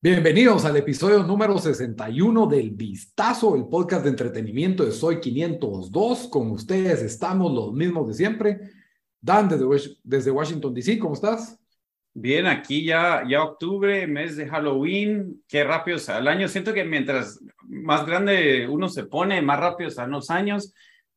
Bienvenidos al episodio número 61 del Vistazo, el podcast de entretenimiento de Soy 502. Con ustedes estamos los mismos de siempre. Dan, desde, desde Washington, D.C., ¿cómo estás? Bien, aquí ya, ya octubre, mes de Halloween, qué rápido sea el año. Siento que mientras más grande uno se pone, más rápido están los años,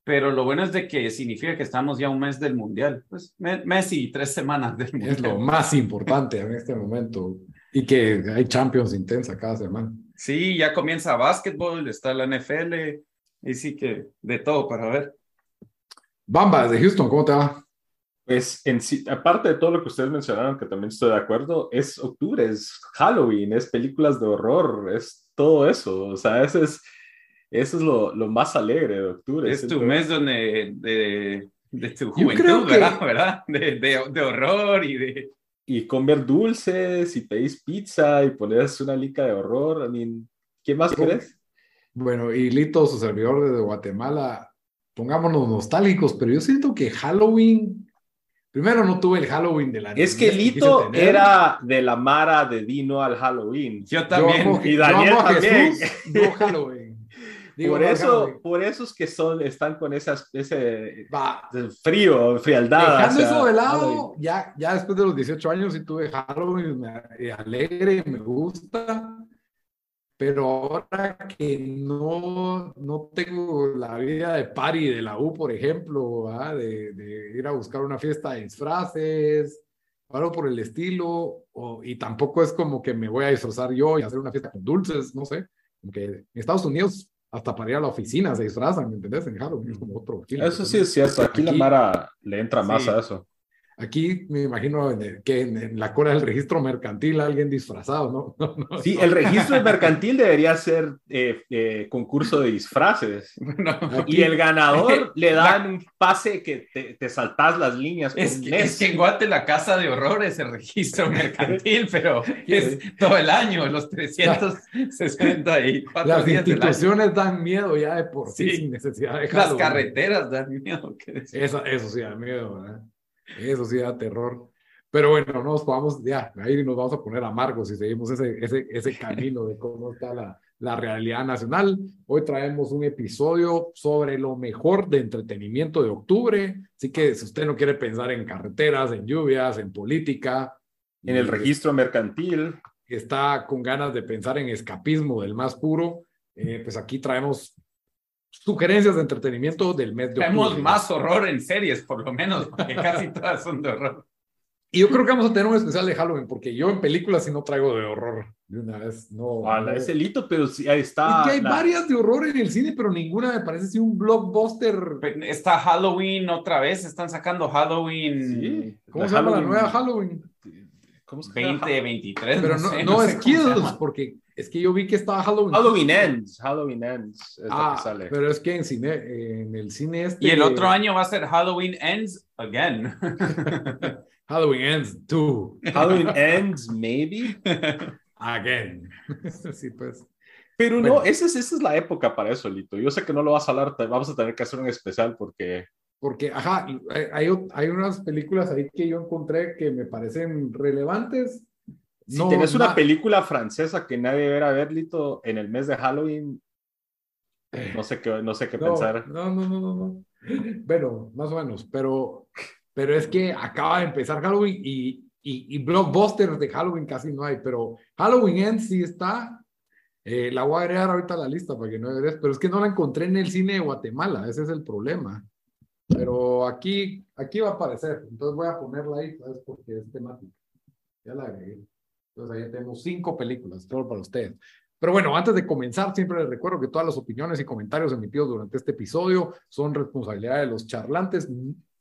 pero lo bueno es de que significa que estamos ya un mes del Mundial. Pues mes y tres semanas del Mundial. Es lo más importante en este momento. Y que hay Champions intensa cada semana. Sí, ya comienza básquetbol, está la NFL, y sí que de todo para ver. Bamba, de Houston, ¿cómo te va? Pues en sí, aparte de todo lo que ustedes mencionaron, que también estoy de acuerdo, es octubre, es Halloween, es películas de horror, es todo eso. O sea, eso es, eso es lo, lo más alegre de octubre. Es tu mes donde, de, de tu juventud, ¿verdad? ¿verdad? De, de, de horror y de y comer dulces y pedís pizza y pones una lica de horror. I mean, ¿Qué más querés? Bueno, y Lito, su servidor de Guatemala, pongámonos nostálgicos, pero yo siento que Halloween, primero no tuve el Halloween de la Es que Lito era de la Mara de Dino al Halloween. Yo también. y Daniel también. no Halloween por, eso, por eso es que son, están con esas, ese frío, frialdad. Dejando eso de lado, ya, ya después de los 18 años sí tuve Halloween, me alegre, me gusta, pero ahora que no, no tengo la vida de party de la U, por ejemplo, de, de, ir a buscar una fiesta de disfraces, algo por el estilo, o, y tampoco es como que me voy a disfrazar yo y hacer una fiesta con dulces, no sé. Porque en Estados Unidos hasta para ir a la oficina se disfrazan, ¿me entendés? En Halloween, como otro. Eso sí es cierto, aquí, la Mara le entra más a eso. Aquí me imagino que en, la cola del registro mercantil alguien disfrazado, ¿no? sí, el registro mercantil debería ser eh, eh, concurso de disfraces. y el ganador le dan un pase que te, te saltas las líneas. Es que, es que, en Guate la casa de horrores el registro mercantil, pero es todo el año, los 364 Las instituciones dan miedo ya de por sí, sin necesidad de Las carreteras dan miedo. Eso, eso sí da miedo, ¿verdad? Eso sí da terror. Pero bueno, no nos vamos, ya, ahí nos vamos a poner amargos si seguimos ese, ese, ese camino de cómo está la, la realidad nacional. Hoy traemos un episodio sobre lo mejor de entretenimiento de octubre. Así que si usted no quiere pensar en carreteras, en lluvias, en política. En el registro mercantil. Está con ganas de pensar en escapismo del más puro. Eh, pues aquí traemos sugerencias de entretenimiento del mes de octubre. Tenemos más horror en series, por lo menos, porque casi todas son de horror. Y yo creo que vamos a tener un especial de Halloween, porque yo en películas sí no traigo de horror de una vez. No, no. es el hito, pero sí, ahí está. Es que hay varias de horror en el cine, pero ninguna me parece así un blockbuster. Está Halloween otra vez, están sacando Halloween. Sí. ¿Cómo se llama la nueva Halloween? ¿Cómo se llama? 2023. Pero no, no, es Kills, porque es que yo vi que estaba Halloween. Halloween Ends. Halloween Ends es ah, que sale. Pero es que en cine, en el cine este. Y el otro año va a ser Halloween Ends again. Halloween Ends 2. Halloween Ends, maybe. Again. sí, pues. Pero no, esa es, esa es la época para eso, Lito. Yo sé que no lo vas a hablar, vamos a tener que hacer un especial porque. Porque, ajá, hay, hay unas películas ahí que yo encontré que me parecen relevantes si no, tienes una película francesa que nadie deberá ver, Lito, en el mes de Halloween, no sé qué, no sé qué pensar. No, no, no, no, no. Bueno, más o menos, pero, pero es que acaba de empezar Halloween y, y, y blockbusters de Halloween casi no hay, pero Halloween en sí está. Eh, la voy a agregar ahorita a la lista para que no veas, pero es que no la encontré en el cine de Guatemala, ese es el problema. Pero aquí, aquí va a aparecer, entonces voy a ponerla ahí, ¿sabes? Porque es temática. Ya la agregué. Entonces ahí tenemos cinco películas, todo para ustedes. Pero bueno, antes de comenzar, siempre les recuerdo que todas las opiniones y comentarios emitidos durante este episodio son responsabilidad de los charlantes.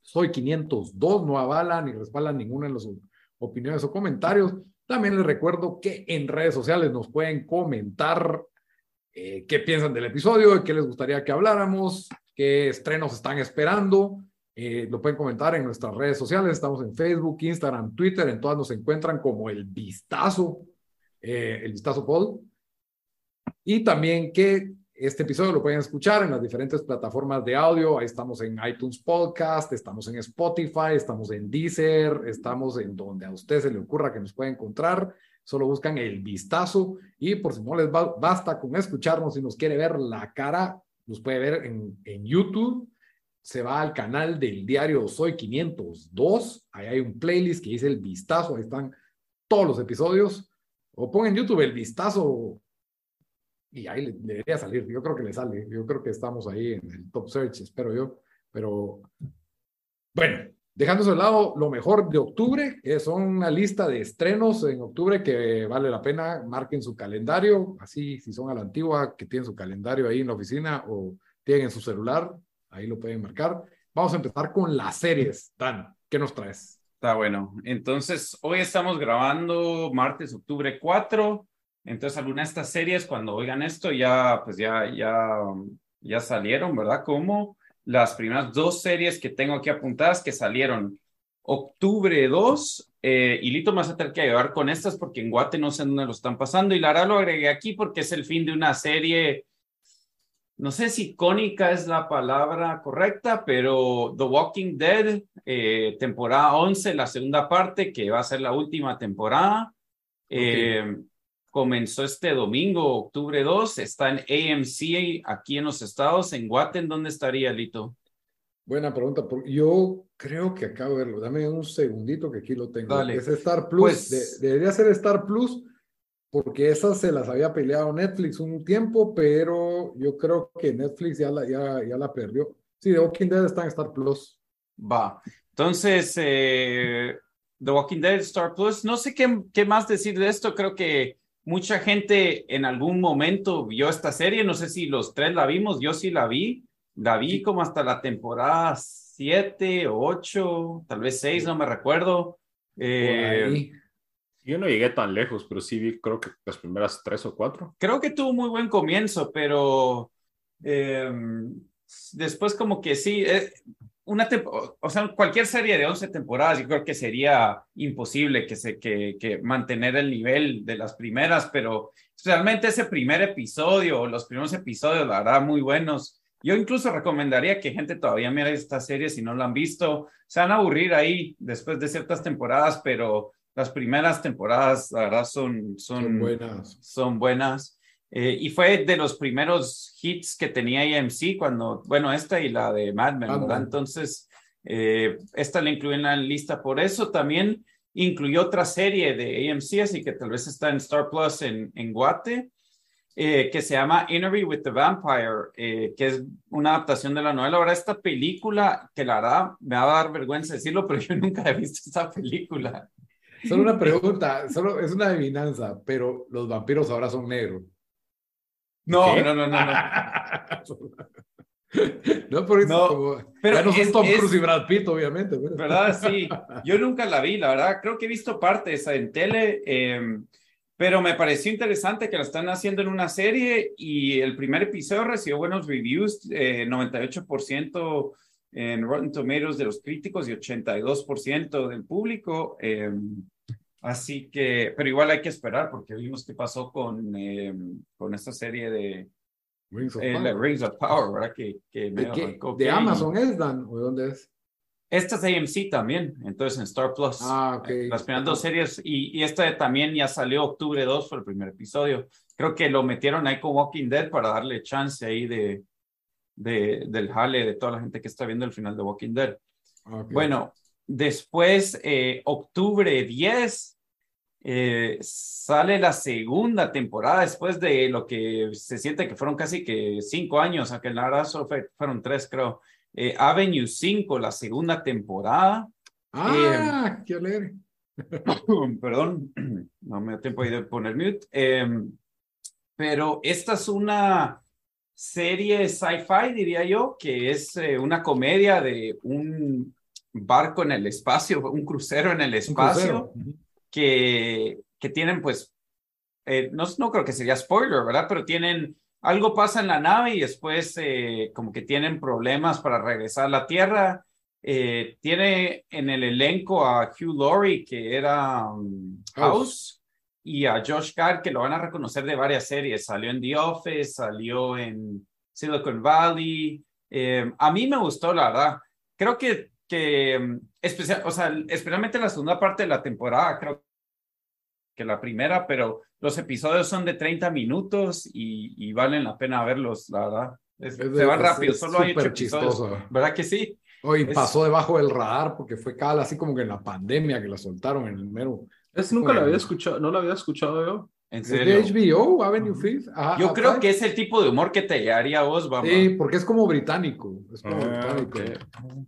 Soy 502, no avala ni respalda ninguna de las opiniones o comentarios. También les recuerdo que en redes sociales nos pueden comentar eh, qué piensan del episodio, de qué les gustaría que habláramos, qué estrenos están esperando. Eh, lo pueden comentar en nuestras redes sociales. Estamos en Facebook, Instagram, Twitter. En todas nos encuentran como el vistazo, eh, el vistazo Paul. Y también que este episodio lo pueden escuchar en las diferentes plataformas de audio. Ahí estamos en iTunes Podcast, estamos en Spotify, estamos en Deezer, estamos en donde a usted se le ocurra que nos pueda encontrar. Solo buscan el vistazo y por si no les basta con escucharnos, si nos quiere ver la cara, nos puede ver en, en YouTube. Se va al canal del diario Soy 502, ahí hay un playlist que dice el vistazo, ahí están todos los episodios, o pongan en YouTube el vistazo y ahí le, debería salir, yo creo que le sale, yo creo que estamos ahí en el top search, espero yo, pero bueno, dejando de lado lo mejor de octubre, que son una lista de estrenos en octubre que vale la pena, marquen su calendario, así si son a la antigua, que tienen su calendario ahí en la oficina o tienen en su celular, Ahí lo pueden marcar. Vamos a empezar con las series. Dan, ¿qué nos traes? Está bueno. Entonces, hoy estamos grabando martes, octubre 4. Entonces, algunas de estas series, cuando oigan esto, ya, pues ya, ya, ya salieron, ¿verdad? Como las primeras dos series que tengo aquí apuntadas que salieron octubre 2. Eh, y Lito me vas a tener que ayudar con estas porque en Guate no sé dónde lo están pasando. Y Lara lo agregué aquí porque es el fin de una serie no sé si icónica es la palabra correcta, pero The Walking Dead, eh, temporada 11, la segunda parte, que va a ser la última temporada, eh, comenzó este domingo, octubre 2, está en AMC aquí en los estados, en Guatemala, ¿dónde estaría, Lito? Buena pregunta. Yo creo que acabo de verlo. Dame un segundito que aquí lo tengo. Dale. Es Star Plus. Pues debería ser Star Plus porque esas se las había peleado Netflix un tiempo, pero yo creo que Netflix ya la, ya, ya la perdió. Sí, The Walking Dead está en Star Plus. Va. Entonces, eh, The Walking Dead, Star Plus, no sé qué, qué más decir de esto. Creo que mucha gente en algún momento vio esta serie. No sé si los tres la vimos. Yo sí la vi. La vi como hasta la temporada 7 o 8, tal vez 6, no me recuerdo. Eh, yo no llegué tan lejos, pero sí vi, creo que las primeras tres o cuatro. Creo que tuvo muy buen comienzo, pero em, después como que sí, eh, una o sea, cualquier serie de 11 temporadas, yo creo que sería imposible que se que, que mantener el nivel de las primeras, pero realmente ese primer episodio, los primeros episodios, la verdad, muy buenos. Yo incluso recomendaría que gente todavía mire esta serie si no la han visto. Se van a aburrir ahí después de ciertas temporadas, pero las primeras temporadas, la verdad, son, son, buenas. Son buenas. Eh, y fue de los primeros hits que tenía AMC cuando, bueno, esta y la de Mad Men, ¿verdad? Entonces, eh, esta la incluí en la lista por eso. También incluyó otra serie de AMC, así que tal vez está en Star Plus en, en Guate, eh, que se llama Interview with the Vampire, que es una adaptación de la novela. Ahora, esta película, que la verdad me va a dar vergüenza decirlo, pero yo nunca he visto esta película. Solo una pregunta, solo es una adivinanza, pero los vampiros ahora son negros. No, no, no, no, no. no, por eso, pero no son Tom Cruise y Brad Pitt, obviamente. ¿Verdad? Sí. Yo nunca la vi, la verdad. Creo que he visto partes en tele, em, pero me pareció interesante que la están haciendo en una serie y el primer episodio recibió buenos reviews, 98% eh, en Rotten Tomatoes de los críticos y 82% del público. Em, así que, pero igual hay que esperar porque vimos qué pasó con, em, con esta serie de Rings of, eh, Power. Rings of Power, ¿verdad? Que, que ¿De, ¿De Amazon es, Dan? ¿O de dónde es? Esta es AMC también, entonces en Star Plus. Ah, ok. Las primeras dos series y, y, esta también ya salió octubre 2 fue el primer episodio. Creo que lo metieron ahí con Walking Dead para darle chance ahí de, de, del jale de toda la gente que está viendo el final de Walking Dead. Bueno, después, eh, octubre 10, eh, sale la segunda temporada después de lo que se siente que fueron casi que cinco años, aunque en la verdad solo fueron tres, creo. Eh, Avenue 5, la segunda temporada. Ah, qué alegre. perdón, no me da tiempo de poner mute. pero esta es una serie sci-fi, diría yo, que es eh, una comedia de un barco en el espacio, un crucero en el espacio, que, que tienen pues, eh, no, no creo que sería spoiler, ¿verdad? Pero tienen, algo pasa en la nave y después eh, como que tienen problemas para regresar a la Tierra. Eh, tiene en el elenco a Hugh Laurie, que era um, House, y a Josh Gad, que lo van a reconocer de varias series. Salió en The Office, salió en Silicon Valley. a mí me gustó, la verdad. Creo que que, mm, especial, o sea, especialmente la segunda parte de la temporada, creo que la primera, pero los episodios son de 30 minutos y, y valen la pena verlos, la verdad. se van rápido, solo hay ocho episodios. ¿Verdad que sí? Hoy pasó debajo del radar porque fue cada así como que en la pandemia que la soltaron en el mero. Es nunca lo había escuchado, no lo había escuchado yo. ¿En serio? de HBO, Avenue 5. Yo creo que es el tipo de humor que te haría vos, vamos. Sí, porque es como británico. Es como ah, británico.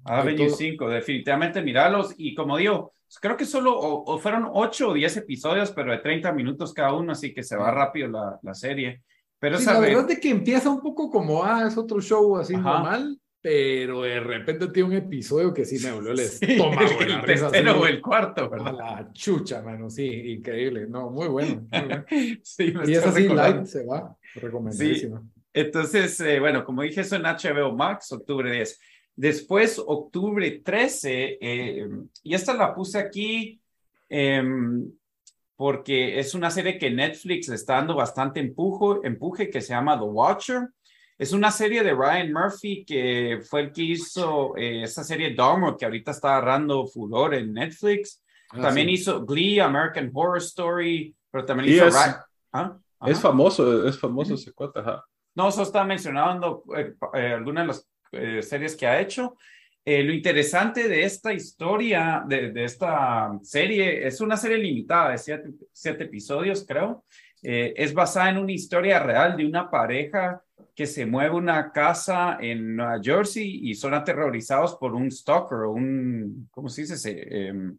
Avenue 5, definitivamente miralos. Y como digo, creo que solo o, fueron 8 o 10 episodios, pero de 30 minutos cada uno, así que se va rápido la, la serie. Pero sí, la verdad es que empieza un poco como, ah, es otro show así normal, pero de repente tiene un episodio que sí me volvió el estómago. el tercero o el cuarto, ¿verdad? la chucha, mano, sí, increíble. No, muy bueno. Muy bueno. sí, y es así, light, se va, recomendadísima. Entonces, eh, bueno, como dije, eso en HBO Max, octubre 10. Después, octubre 13, eh, y esta la puse aquí em, porque es una serie que Netflix está dando bastante empujo, empuje, que se llama The Watcher. Es una serie de Ryan Murphy que fue el que hizo eh, esa serie Dharma que ahorita está agarrando furor en Netflix. Ah, también hizo Glee, American Horror Story, pero también hizo... Es, ¿Ah? es famoso, es famoso ese cuate, No, solo estaba mencionando eh, eh, algunas de las series que ha hecho. lo interesante de esta historia, de, de, esta serie, es una serie limitada de siete, siete episodios, creo. es basada en una historia real de una pareja que se mueve una casa en Nueva Jersey y son aterrorizados por un stalker o un, ¿cómo se dice? Eh,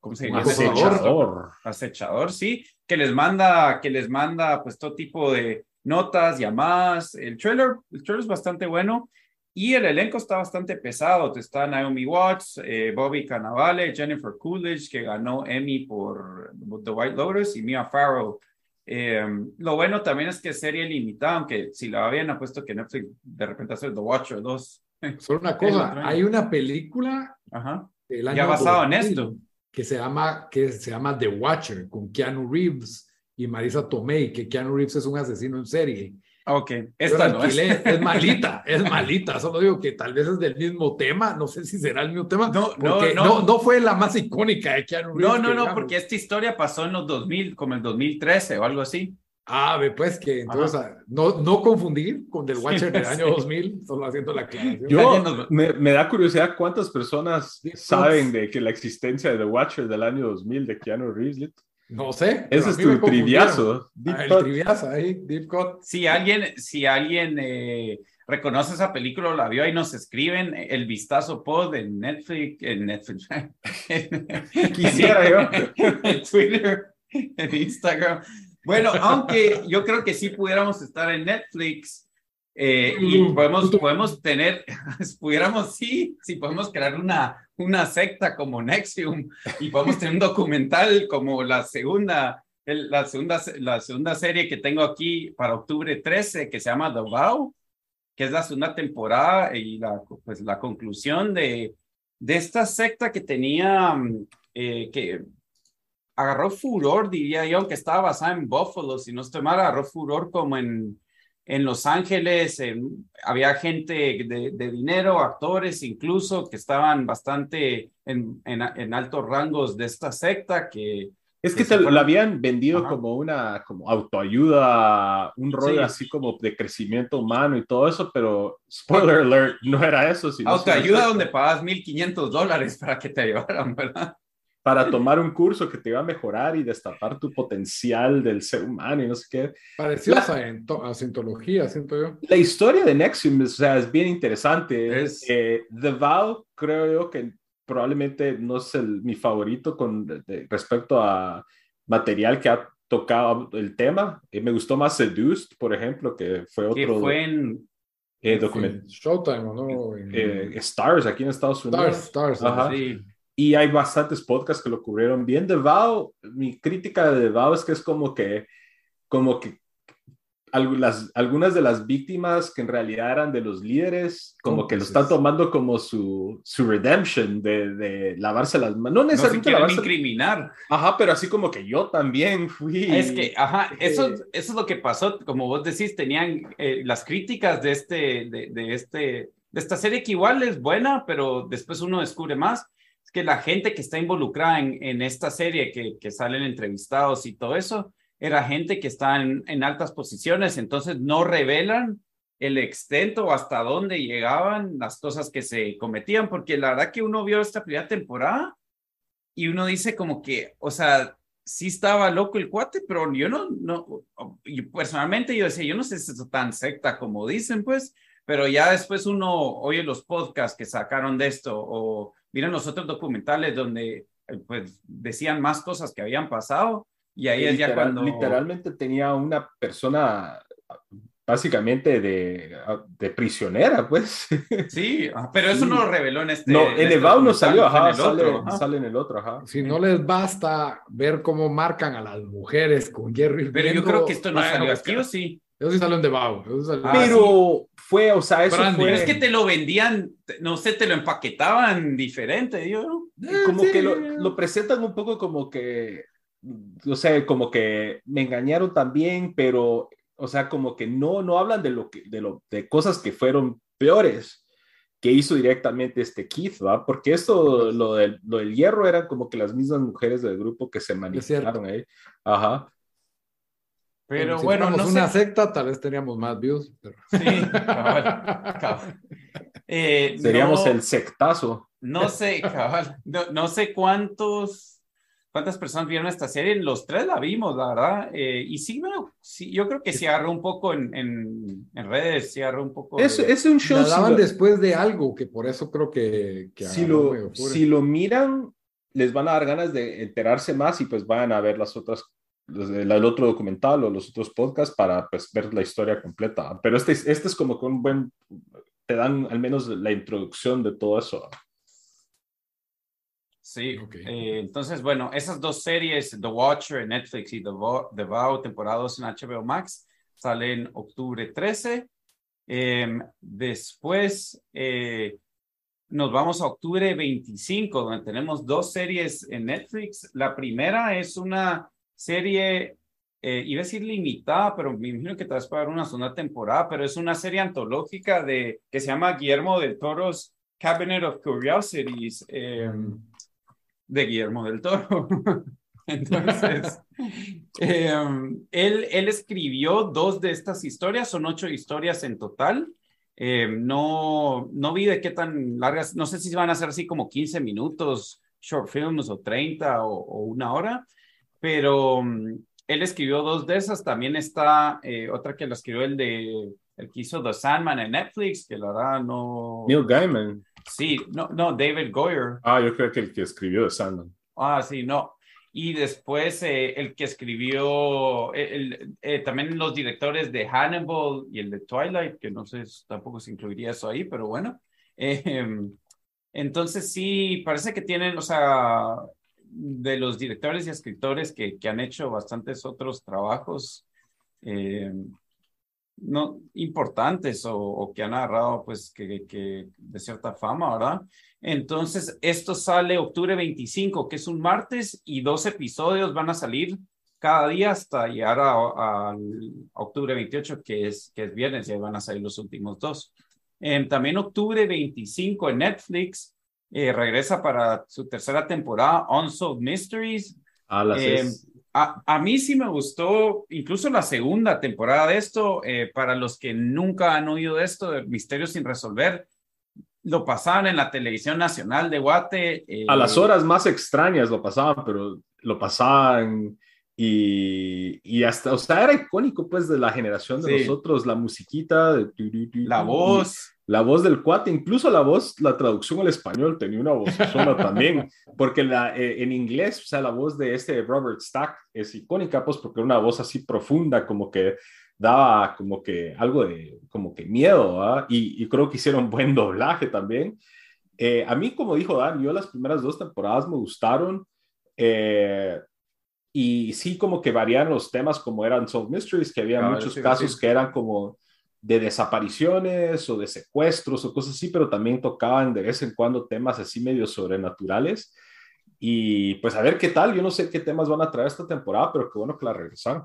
¿Cómo se dice? Acechador. Acechador, sí, que les manda, que les manda pues todo tipo de notas, llamadas. El trailer, el trailer es bastante bueno y el elenco está bastante pesado. Está Naomi Watts, eh, Bobby Cannavale, Jennifer Coolidge, que ganó Emmy por The White Lotus, y Mia Farrow eh, lo bueno también es que es serie limitada, aunque si la habían apuesto que Netflix de repente hace The Watcher 2. Solo una cosa, hay una película Ajá. ya basado en esto. Que se, llama, que se llama The Watcher, con Keanu Reeves y Marisa Tomei, que Keanu Reeves es un asesino en serie. Ok, esta no es. es malita, es malita. Solo digo que tal vez es del mismo tema. No sé si será el mismo tema. No, no, no, no, fue la más icónica de Keanu No, no, no, porque esta historia pasó en los 2000, como el 2013 o algo así. Ah, pues que entonces no, no confundir con The Watcher del año 2000, solo haciendo la aclaración. Yo, me, me, da curiosidad cuántas personas saben de que la existencia de The Watcher del año 2000 de Keanu Reeves. No sé. Ese es tu triviazo. Ah, el triviazo ahí, Deep Cut. Si alguien, si alguien eh, reconoce esa película o la vio ahí, nos escriben el vistazo pod en Netflix, en Netflix. Quisiera yo. En Twitter, en Instagram. Bueno, aunque yo creo que sí pudiéramos estar en Netflix eh, y mm. podemos, podemos tener, pudiéramos, sí, sí, podemos crear una, una secta como Nexium y podemos tener un documental como la segunda, la segunda, la segunda serie que tengo aquí para octubre 13 que se llama The Vow, que es la segunda temporada y la, pues, la conclusión de, de esta secta que tenía, mm, eh, que agarró furor, diría yo, aunque estaba basada en Buffalo, si no estoy mal, agarró furor como en en Los Ángeles había gente de, dinero, actores incluso, que estaban bastante en, en, altos rangos de esta secta que... Es que, la habían vendido como una como autoayuda, un rol así como de crecimiento humano y todo eso, pero spoiler alert, no era eso. Sino autoayuda donde pagas 1.500 dólares para que te ayudaran, ¿verdad? Para tomar un curso que te iba a mejorar y destapar tu potencial del ser humano y no sé qué. Pareció a Scientología, siento yo. La historia de Nexium o sea, es bien interesante. Es... Eh, The Vow, creo yo que probablemente no es el, mi favorito con respecto a material que ha tocado el tema. Eh, me gustó más Seduced, por ejemplo, que fue otro. Que fue en eh, document- Showtime, ¿o ¿no? En- eh, Stars aquí en Estados Unidos. Stars, Stars. Ajá. Sí. Y hay bastantes podcasts que lo cubrieron bien. De Vow, mi crítica de Vow es que es como que, como que algunas, algunas de las víctimas que en realidad eran de los líderes, como que lo están tomando como su, su redemption de, de lavarse las manos. No No necesariamente quieren lavarse. incriminar. Ajá, pero así como que yo también fui. Es que, ajá, eso, Eh. eso es lo que pasó. Como vos decís, tenían eh, las críticas de, este, de, de este, de esta serie que igual es buena, pero después uno descubre más. Que la gente que está involucrada en, en esta serie, que, que salen entrevistados y todo eso, era gente que está en, en altas posiciones, entonces no revelan el extento o hasta dónde llegaban las cosas que se cometían, porque la verdad que uno vio esta primera temporada y uno dice como que, o sea, sí estaba loco el cuate, pero yo no, no, yo personalmente yo decía, yo no sé si es tan secta como dicen, pues, pero ya después uno oye los podcasts que sacaron de esto o miran los otros documentales donde eh, pues decían más cosas que habían pasado y ahí es ya Literal- cuando... Literalmente tenía una persona básicamente de, de prisionera, pues. Sí, ah, pero eso Sí. no lo reveló en este... No, en en este el Vow no documental, salió, en ajá, el sale, otro, ajá. sale en el otro, ajá. Si no les basta ver cómo marcan a las mujeres con Jerry Pero yo creo que esto no salió aquí, ¿o sí? Eso sí salió en The. Eso salió- Ah, Pero fue, o sea, eso Brandy. fue Pero es que te lo vendían, no sé, te lo empaquetaban diferente. Eh, como sí. que lo, lo presentan un poco como que, o sea, como que me engañaron también, pero, o sea, como que no, no hablan de lo que, de lo, de cosas que fueron peores que hizo directamente este Keith, ¿va? Porque esto, lo del, lo del hierro, eran como que las mismas mujeres del grupo que se manifestaron ahí. Ajá. Pero si bueno, no una sé. secta, tal vez teníamos más views. pero- Sí, cabal, cabal. Eh, Seríamos no, el sectazo. No sé, cabal, no, no sé cuántos, cuántas personas vieron esta serie. Los tres la vimos, la verdad. Eh, y sí, bueno, sí, yo creo que sí agarró un poco en, en, en redes, sí agarró un poco. Es, de- es un show. La si daban lo- después de algo, que por eso creo que, que si lo, si lo miran, les van a dar ganas de enterarse más y pues van a ver las otras, el, otro documental o los otros podcasts para pues, ver la historia completa. Pero este, es- este es como que un buen, te dan al menos la introducción de todo eso. Sí, Ok. eh, entonces, bueno, esas dos series, The Watcher en Netflix y The Vow, The Vow temporada 2 en HBO Max, salen octubre 13. Em, después eh, nos vamos a octubre 25, donde tenemos dos series en Netflix. La primera es una serie, eh, iba a decir limitada, pero me imagino que te vas a dar una segunda temporada, pero es una serie antológica de, que se llama Guillermo del Toro's Cabinet of Curiosities. em, de Guillermo del Toro. Entonces, eh, él, él escribió dos de estas historias, son ocho historias en total. Eh, no, no vi de qué tan largas, no sé si van a ser así como 15 minutos, short films o 30 o, o una hora, pero um, él escribió dos de esas. También está eh, otra que la escribió el de el que hizo The Sandman en Netflix, que la verdad no. Neil Gaiman. Sí, no, no, David Goyer. Ah, yo creo que el que escribió de Sandman. Ah, sí, no. Y después eh, el que escribió, eh, el, eh, también los directores de Hannibal y el de Twilight, que no sé, tampoco se incluiría eso ahí, pero bueno. Eh, entonces sí, parece que tienen, o sea, de los directores y escritores que, que han hecho bastantes otros trabajos eh, no importantes o, o que han agarrado, pues, que, que de cierta fama, ¿verdad? Entonces, esto sale octubre 25, que es un martes, y dos episodios van a salir cada día hasta llegar a, a- a octubre 28, que es, que es viernes, y ahí van a salir los últimos dos. Em, también octubre 25 en Netflix, eh, regresa para su tercera temporada, Unsolved Mysteries. Ah, Eh, A, a mí sí me gustó incluso la segunda temporada de esto. eh, para los que nunca han oído de esto, de Misterios sin resolver, lo pasaban en la televisión nacional de Guate. eh, a las horas más extrañas lo pasaban, pero lo pasaban y, y hasta, o sea, era icónico pues de la generación de Sí. nosotros, la musiquita, de La voz. La voz del cuate, incluso la voz, la traducción al español tenía una voz sola también, porque la, eh, en inglés, o sea, la voz de este Robert Stack es icónica, pues porque era una voz así profunda, como que daba como que algo de como que miedo, y, y, creo que hicieron buen doblaje también. Eh, a mí, como dijo Dan, yo las primeras dos temporadas me gustaron. Eh, y sí, como que varían los temas, como eran Solved Mysteries, que había muchos casos que eran como de desapariciones o de secuestros o cosas así, pero también tocaban de vez en cuando temas así medio sobrenaturales. Y pues a ver qué tal, yo no sé qué temas van a traer esta temporada, pero qué bueno que la regresaron.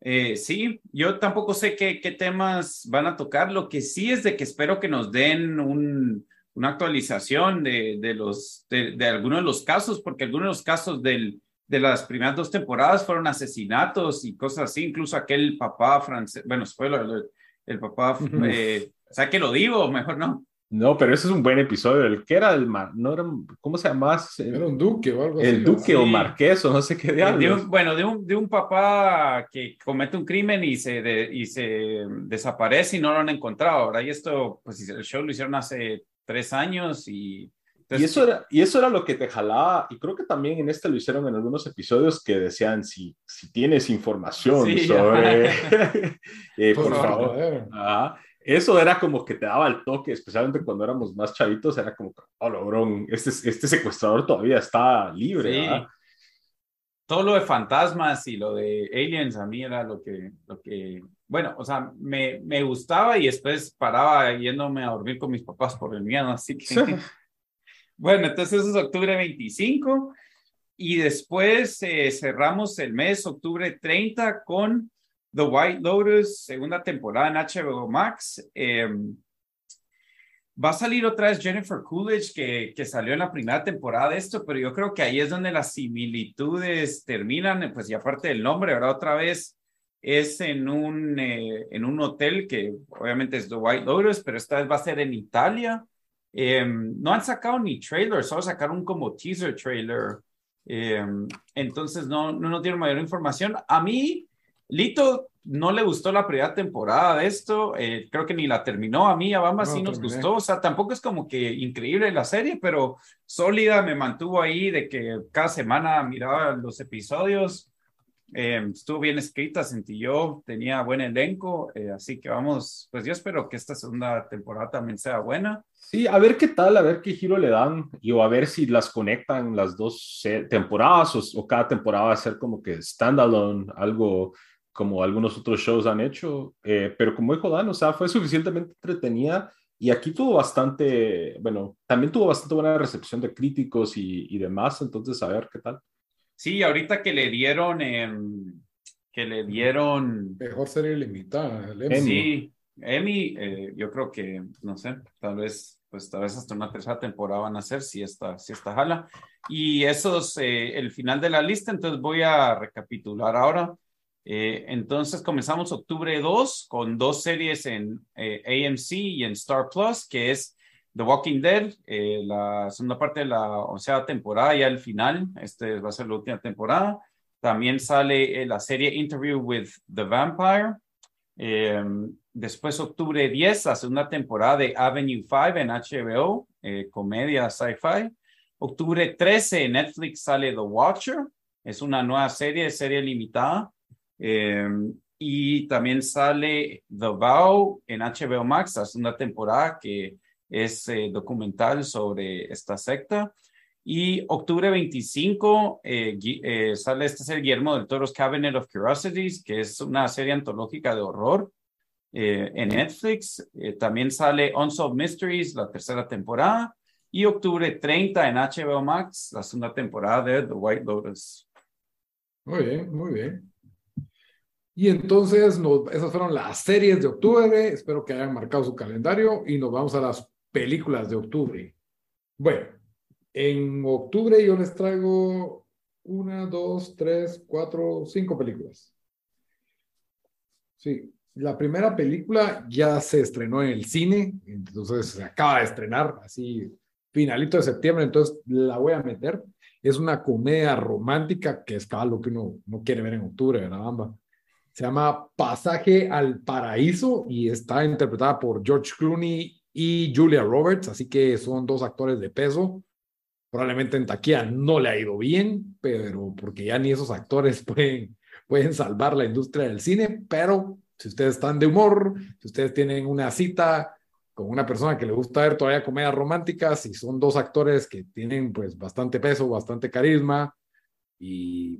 Eh, sí, yo tampoco sé qué, qué, temas van a tocar. Lo que sí es de que espero que nos den un, una actualización de, de los, de, de, algunos de los casos, porque algunos de los casos del, de las primeras dos temporadas fueron asesinatos y cosas así. Incluso aquel papá francés, bueno, fue el papá, eh, o sea que lo digo, mejor no. No, pero ese es un buen episodio. El que era el mar, no era, ¿cómo se llama? Era un duque o algo así. El duque o marqués o no sé qué diablos. bueno, de un, de un papá que comete un crimen y se, y se desaparece y no lo han encontrado. Ahora, y esto, pues el show lo hicieron hace tres años y y, eso era, y eso era lo que te jalaba, y creo que también en este lo hicieron en algunos episodios que decían, si, si tienes información sobre, eh, por, favor, eso era como que te daba el toque, especialmente cuando éramos más chavitos, era como, oh, logrón, este, este secuestrador todavía está libre. Todo lo de fantasmas y lo de aliens a mí era lo que, lo que bueno, o sea, me, me gustaba y después paraba yéndome a dormir con mis papás por el miedo, así que... Bueno, entonces es octubre 25 y después eh, cerramos el mes, octubre 30, con The White Lotus, segunda temporada en HBO Max. Em, va a salir otra vez Jennifer Coolidge, que, que salió en la primera temporada de esto, pero yo creo que ahí es donde las similitudes terminan, pues y aparte del nombre, ahora otra vez es en un, eh, en un hotel que obviamente es The White Lotus, pero esta vez va a ser en Italia. Em, no han sacado ni trailer, solo sacaron como teaser trailer. Em, entonces no, no nos dieron mayor información. A mí, Lito no le gustó la primera temporada de esto, eh, creo que ni la terminó. A mí, a Bamba sí nos gustó. O sea, tampoco es como que increíble la serie, pero sólida, me mantuvo ahí de que cada semana miraba los episodios. Eh, estuvo bien escrita, sentí yo, tenía buen elenco, eh, así que vamos, pues yo espero que esta segunda temporada también sea buena. Sí, a ver qué tal, a ver qué giro le dan y o a ver si las conectan las dos temporadas o, cada temporada va a ser como que standalone, algo como algunos otros shows han hecho, eh, pero como dijo Dan, o sea, fue suficientemente entretenida y aquí tuvo bastante, bueno, también tuvo bastante buena recepción de críticos y, y demás, entonces a ver qué tal. Sí, ahorita que le dieron, em, que le dieron... Mejor serie limitada. Sí, Emmy, eh, yo creo que, no sé, tal vez, pues tal vez hasta una tercera temporada van a ser si esta, si esta jala. Y eso es eh, el final de la lista, entonces voy a recapitular ahora. Eh, entonces comenzamos octubre 2 con dos series en AMC y en Star Plus, que es The Walking Dead, eh, la segunda parte de la onceava temporada, ya el final, este va a ser la última temporada. También sale eh, la serie Interview with the Vampire. Em, después, octubre 10, la segunda temporada de Avenue 5 en HBO, eh, comedia sci-fi. Octubre 13, en Netflix sale The Watcher, es una nueva serie, serie limitada. Em, y también sale The Vow en HBO Max, la segunda temporada que es eh, documental sobre esta secta. Y octubre 25 eh, eh, sale esta serie Guillermo del Toro's Cabinet of Curiosities, que es una serie antológica de horror en Netflix. también sale Unsolved Mysteries, la tercera temporada. Y octubre 30 en HBO Max, la segunda temporada de The White Lotus. Muy bien, muy bien. Y entonces esas fueron las series de octubre. Espero que hayan marcado su calendario y nos vamos a las películas de octubre. Bueno, en octubre yo les traigo una, dos, tres, cuatro, cinco películas. Sí, la primera película ya se estrenó en el cine, entonces se acaba de estrenar, así finalito de septiembre, entonces la voy a meter. Es una comedia romántica que es cada lo que uno no quiere ver en octubre, ¿verdad, Bamba? Se llama Pasaje al Paraíso y está interpretada por George Clooney y Julia Roberts, así que son dos actores de peso. Probablemente en taquilla no le ha ido bien, pero porque ya ni esos actores pueden, pueden salvar la industria del cine, pero Si ustedes están de humor, si ustedes tienen una cita con una persona que le gusta ver todavía comedias románticas y son dos actores que tienen pues bastante peso, bastante carisma y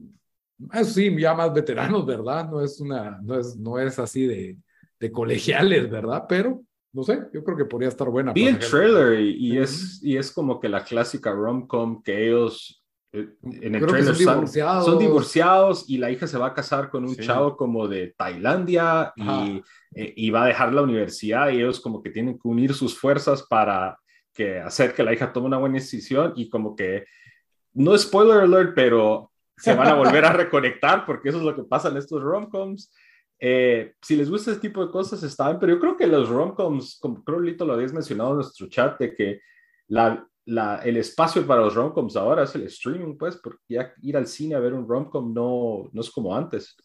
eso sí, ya más veteranos, ¿verdad? No es una, no es, no es así de, de colegiales, ¿verdad? Pero no sé, yo creo que podría estar buena. Vi el trailer y, es, y es como que la clásica rom-com que ellos eh, en el trailer son divorciados. son, divorciados. y la hija se va a casar con un chavo como de Tailandia y, eh, y, va a dejar la universidad y ellos como que tienen que unir sus fuerzas para que hacer que la hija tome una buena decisión y como que, no spoiler alert, pero se van a volver a reconectar porque eso es lo que pasa en estos romcoms. Eh, si les gusta ese tipo de cosas, está pero yo creo que los romcoms, como creo Lito lo habías mencionado en nuestro chat, de que la, la, el espacio para los romcoms ahora es el streaming, pues, porque ya ir al cine a ver un romcom no, no es como antes.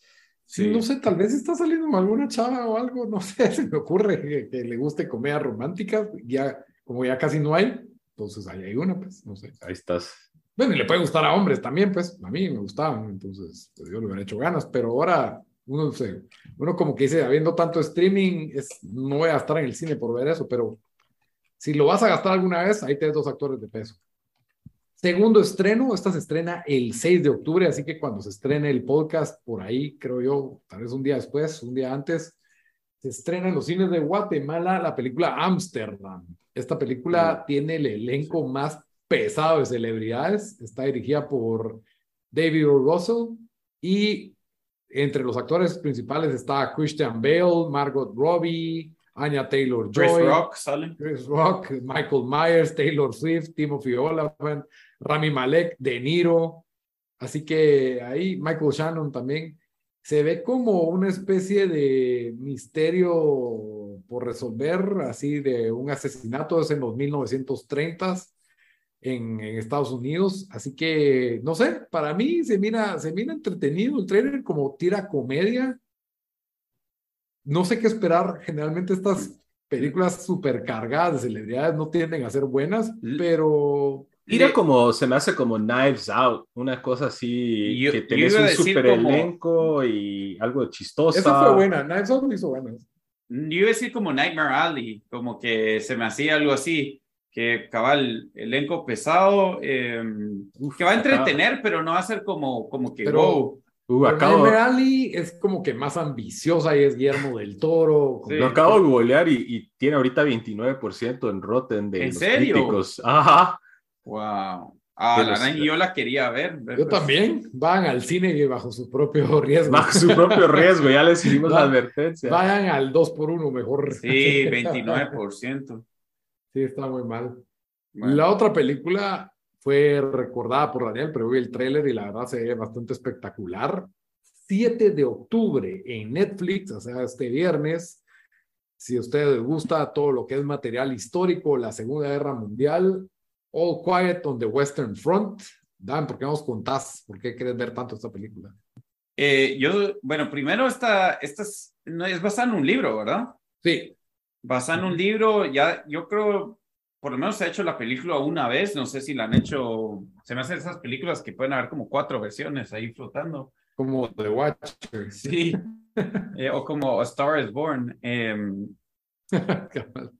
Sí, no sé, tal vez está saliendo alguna chava o algo, no sé, se me ocurre que, que le guste comedia romántica, ya, como ya casi no hay, entonces ahí hay una, pues, no sé. Ahí estás. Bueno, y le puede gustar a hombres también, pues, a mí me gustaban, entonces pues, yo le hubiera hecho ganas, pero ahora uno, se, uno como que dice, habiendo tanto streaming, es, no voy a estar en el cine por ver eso, pero si lo vas a gastar alguna vez, ahí tienes dos actores de peso. Segundo estreno, esta se estrena el 6 de octubre, así que cuando se estrene el podcast, por ahí, creo yo, tal vez un día después, un día antes, se estrena en los cines de Guatemala la película Amsterdam. Esta película tiene el elenco más pesado de celebridades, está dirigida por David O. Russell y entre los actores principales está Christian Bale, Margot Robbie, Anya Taylor Joy, Chris Rock, ¿sale? Chris Rock, Michael Myers, Taylor Swift, Timothy Olyphant, Rami Malek, De Niro. Así que ahí Michael Shannon también se ve como una especie de misterio por resolver, así de un asesinato es en los 1930s en, Estados Unidos. Así que, no sé, para mí se mira, se mira entretenido el trailer como tira comedia. No sé qué esperar. Generalmente estas películas supercargadas de celebridades no tienden a ser buenas, pero... Tira como, se me hace como Knives Out, una cosa así, que tenés un super elenco y algo chistoso. Esa fue buena, Knives Out hizo buenas. Yo iba a decir como Nightmare Alley, como que se me hacía algo así que cabal, elenco pesado, eh, que va a entretener, pero no va a ser como, como que pero, Uh, acabo... es como que más ambiciosa y es Guillermo del Toro. Lo acabo de googlear y, y, tiene ahorita 29% en Rotten de ¿En los serio? críticos. Ajá. Wow. Ah, la yo la quería ver. Yo pues. también. Van al cine bajo su propio riesgo. Bajo su propio riesgo, ya les hicimos la advertencia. Vayan al 2 por 1 mejor. Sí, 29%. Sí, está muy mal. La otra película fue recordada por Daniel, pero vi el tráiler y la verdad se ve bastante espectacular. 7 de octubre en Netflix, o sea, este viernes. Si a ustedes les gusta todo lo que es material histórico, la Segunda Guerra Mundial, All Quiet on the Western Front. Dan, ¿por qué nos contás? ¿Por qué quieres ver tanto esta película? Eh, yo, bueno, primero esta, esta es, no, es basada en un libro, ¿verdad? Sí basada en un libro, ya yo creo, por lo menos se ha hecho la película una vez, no sé si la han hecho, se me hacen esas películas que pueden haber como cuatro versiones ahí flotando. Como The Watcher. Sí, eh, o como A Star is Born. Em,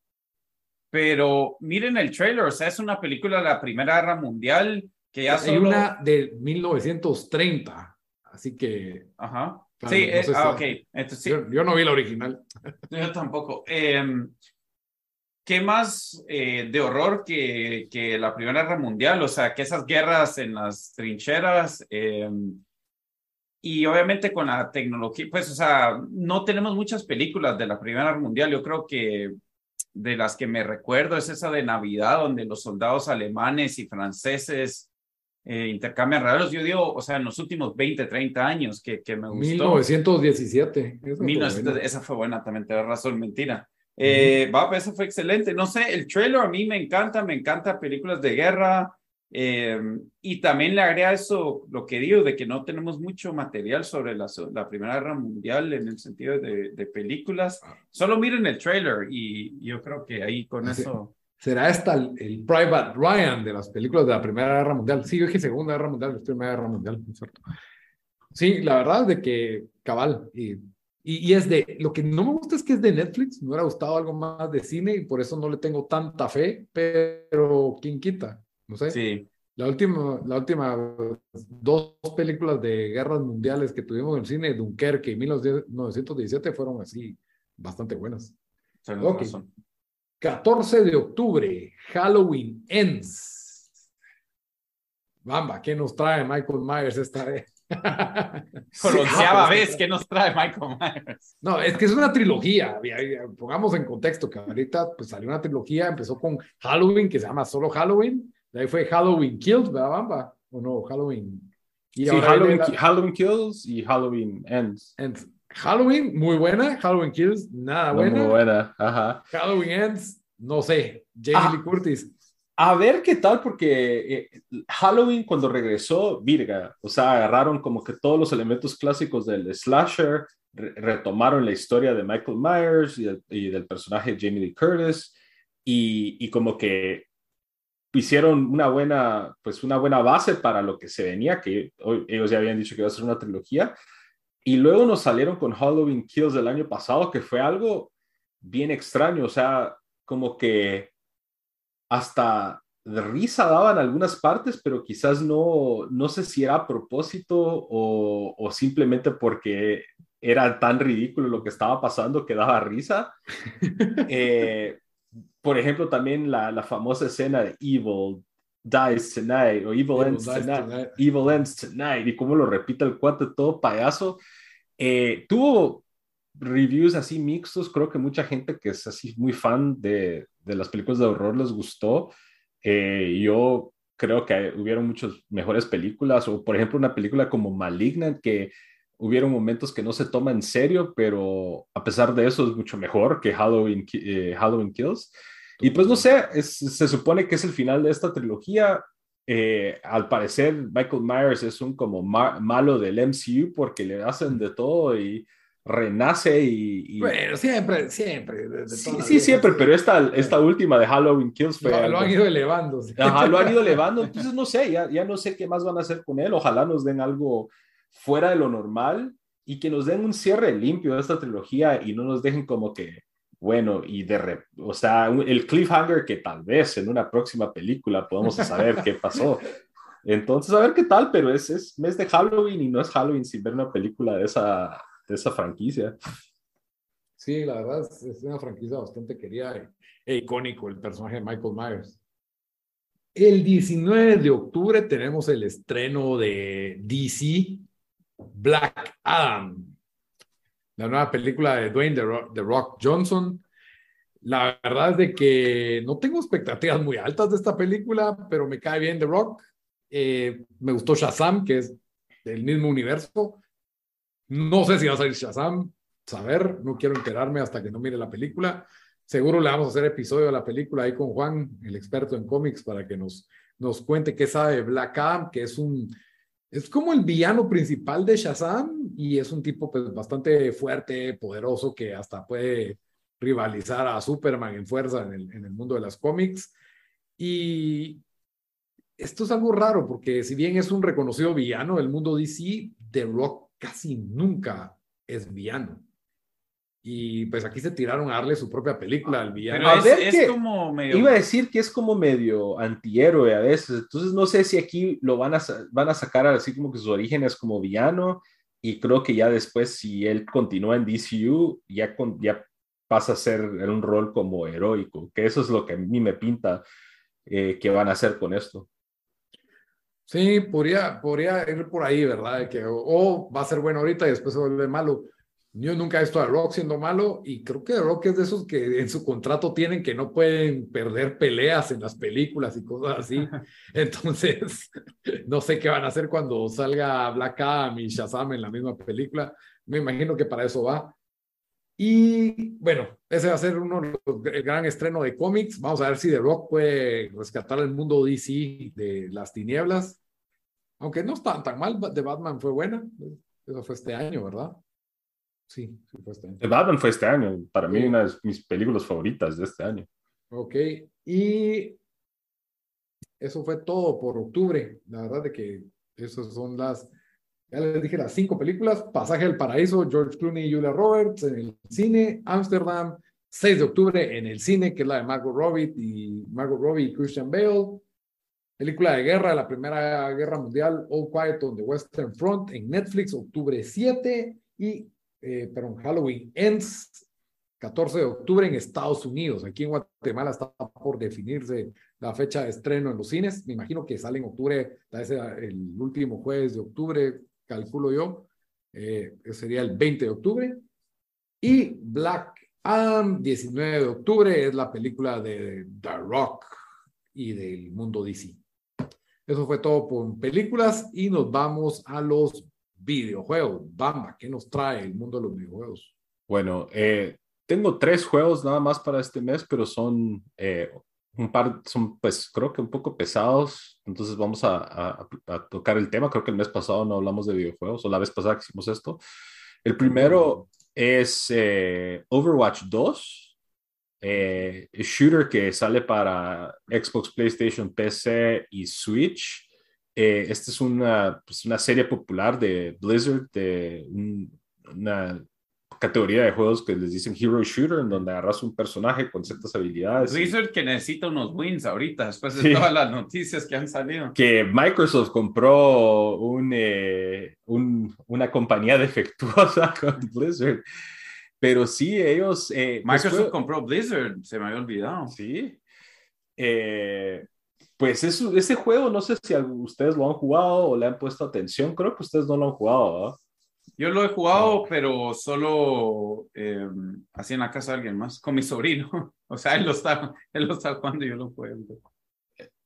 pero miren el trailer, o sea, es una película de la Primera Guerra Mundial que ya Hay una de 1930, así que... Ajá sí, eh, ah, ok. Entonces, yo, no vi la original. Yo tampoco. Em, ¿Qué más eh, de horror que, que, la Primera Guerra Mundial? O sea, que esas guerras en las trincheras y obviamente con la tecnología, pues, o sea, no tenemos muchas películas de la Primera Guerra Mundial. Yo creo que de las que me recuerdo es esa de Navidad, donde los soldados alemanes y franceses eh, intercambian regalos. Yo digo, o sea, en los últimos 20, 30 años que, que me gustó. 1917. Esa fue buena, también te da razón, mentira. Eh, va, pues, esa fue excelente. No sé, el trailer a mí me encanta, me encanta películas de guerra. Eh, y también le agrega eso, lo que digo, de que no tenemos mucho material sobre la, la Primera Guerra Mundial en el sentido de, de películas. Ah. Solo miren el trailer y yo creo que ahí con eso será esta el, Private Ryan de las películas de la Primera Guerra Mundial. Sí, yo dije Segunda Guerra Mundial, Primera Guerra Mundial, cierto. Sí, la verdad es de que cabal, y Y, es de, lo que no me gusta es que es de Netflix, me hubiera gustado algo más de cine y por eso no le tengo tanta fe, pero ¿quién quita? No sé. Sí. La última, la última dos películas de guerras mundiales que tuvimos en el cine, Dunkerque y 1917, fueron así bastante buenas. Okay. 14 de octubre, Halloween Ends. Bamba, ¿qué nos trae Michael Myers esta vez? Por vez que nos trae Michael Myers. No, es que es una trilogía. Pongamos en contexto que ahorita pues, salió una trilogía, empezó con Halloween, que se llama solo Halloween. De ahí fue Halloween Kills, ¿verdad, Bamba? O no, Halloween. Y sí, Halloween, Halloween, Kills y Halloween Ends. Halloween, muy buena. Halloween Kills, nada buena. muy buena, ajá. Halloween Ends, no sé. Jamie Lee Curtis a ver qué tal, porque eh, Halloween cuando regresó, Virga, o sea, agarraron como que todos los elementos clásicos del slasher, retomaron la historia de Michael Myers y, del personaje Jamie Lee Curtis, y, como que hicieron una buena, pues una buena base para lo que se venía, que ellos ya habían dicho que iba a ser una trilogía, y luego nos salieron con Halloween Kills del año pasado, que fue algo bien extraño, o sea, como que hasta de risa daban algunas partes, pero quizás no, no sé si era a propósito o, simplemente porque era tan ridículo lo que estaba pasando que daba risa. Eh, por ejemplo, también la, la, famosa escena de Evil Dies Tonight o Evil, Ends tonight, Evil Ends Tonight y cómo lo repite el cuate todo payaso. Eh, tuvo reviews así mixtos, creo que mucha gente que es así muy fan de, de las películas de horror les gustó. Eh, yo creo que hubieron muchas mejores películas, o por ejemplo una película como Malignant, que hubieron momentos que no se toma en serio, pero a pesar de eso es mucho mejor que Halloween, eh, Halloween Kills. Y pues no sé, se supone que es el final de esta trilogía. Eh, al parecer Michael Myers es un como malo del MCU porque le hacen de todo y renace y, Bueno, siempre, siempre. sí, siempre, pero esta, esta última de Halloween Kills fue... Lo, han ido elevando. Ajá, lo han ido elevando, entonces no sé, ya, ya no sé qué más van a hacer con él, ojalá nos den algo fuera de lo normal y que nos den un cierre limpio de esta trilogía y no nos dejen como que, bueno, y de, o sea, el cliffhanger que tal vez en una próxima película podamos saber qué pasó. Entonces, a ver qué tal, pero es, es mes de Halloween y no es Halloween sin ver una película de esa, esa franquicia. Sí, la verdad es, una franquicia bastante querida e, icónico el personaje de Michael Myers. El 19 de octubre tenemos el estreno de DC, Black Adam, la nueva película de Dwayne The Rock, Johnson. La verdad es de que no tengo expectativas muy altas de esta película, pero me cae bien The Rock. Eh, me gustó Shazam, que es del mismo universo. No sé si va a salir Shazam, saber, no quiero enterarme hasta que no mire la película. Seguro le vamos a hacer episodio de la película ahí con Juan, el experto en cómics, para que nos, nos cuente qué sabe Black Adam, que es un, es como el villano principal de Shazam y es un tipo pues bastante fuerte, poderoso, que hasta puede rivalizar a Superman en fuerza en el, en el mundo de las cómics. Y esto es algo raro porque si bien es un reconocido villano del mundo DC, The Rock casi nunca es villano. Y pues aquí se tiraron a darle su propia película al villano. es, como medio... Iba a decir que es como medio antihéroe a veces. Entonces no sé si aquí lo van a, van a sacar así como que sus orígenes como villano. Y creo que ya después, si él continúa en DCU, ya, ya pasa a ser en un rol como heroico. Que eso es lo que a mí me pinta eh, que van a hacer con esto. Sí, podría, podría ir por ahí, ¿verdad? que o, va a ser bueno ahorita y después se vuelve malo. Yo nunca he visto a Rock siendo malo y creo que Rock es de esos que en su contrato tienen que no pueden perder peleas en las películas y cosas así. Entonces, no sé qué van a hacer cuando salga Black Adam y Shazam en la misma película. Me imagino que para eso va. Y bueno, ese va a ser uno el gran estreno de cómics. Vamos a ver si The Rock puede rescatar el mundo DC de las tinieblas. Aunque no está tan mal, The Batman fue buena. Eso fue este año, ¿verdad? Sí, sí fue este año. The Batman fue este año. Para mí, una de mis películas favoritas de este año. Ok. Y eso fue todo por octubre. La verdad de que esas son las Ya les dije las cinco películas. Pasaje del Paraíso, George Clooney y Julia Roberts en el cine. Amsterdam, 6 de octubre en el cine, que es la de Margot Robbie y, Margot Robbie y Christian Bale. Película de guerra de la Primera Guerra Mundial, All Quiet on the Western Front en Netflix, octubre 7. Y, eh, perdón, Halloween Ends, 14 de octubre en Estados Unidos. Aquí en Guatemala está por definirse la fecha de estreno en los cines. Me imagino que sale en octubre, el último jueves de octubre, calculo yo. Eh, sería el 20 de octubre. Y Black Adam, 19 de octubre, es la película de The Rock y del mundo DC. Eso fue todo por películas y nos vamos a los videojuegos. Bamba, ¿qué nos trae el mundo de los videojuegos? Bueno, eh, tengo tres juegos nada más para este mes, pero son eh, un par, son pues creo que un poco pesados, entonces vamos a, tocar el tema. Creo que el mes pasado no hablamos de videojuegos, o la vez pasada que hicimos esto. El primero es eh, Overwatch 2, eh, shooter que sale para Xbox, PlayStation, PC y Switch. Esta es una, pues, una serie popular de Blizzard, de una categoría de juegos que les dicen Hero Shooter, en donde agarras un personaje con ciertas habilidades. Blizzard que necesita unos wins ahorita, después de todas las noticias que han salido. Que Microsoft compró un, eh, un una compañía defectuosa con Blizzard. Pero sí, ellos... Eh, Microsoft compró Blizzard, se me había olvidado. Sí. Eh, pues eso, ese juego, no sé si ustedes lo han jugado o le han puesto atención. Creo que ustedes no lo han jugado, ¿verdad? Yo lo he jugado, pero solo eh, así en la casa de alguien más, con mi sobrino. O sea, él lo está, él lo está jugando y yo lo juego.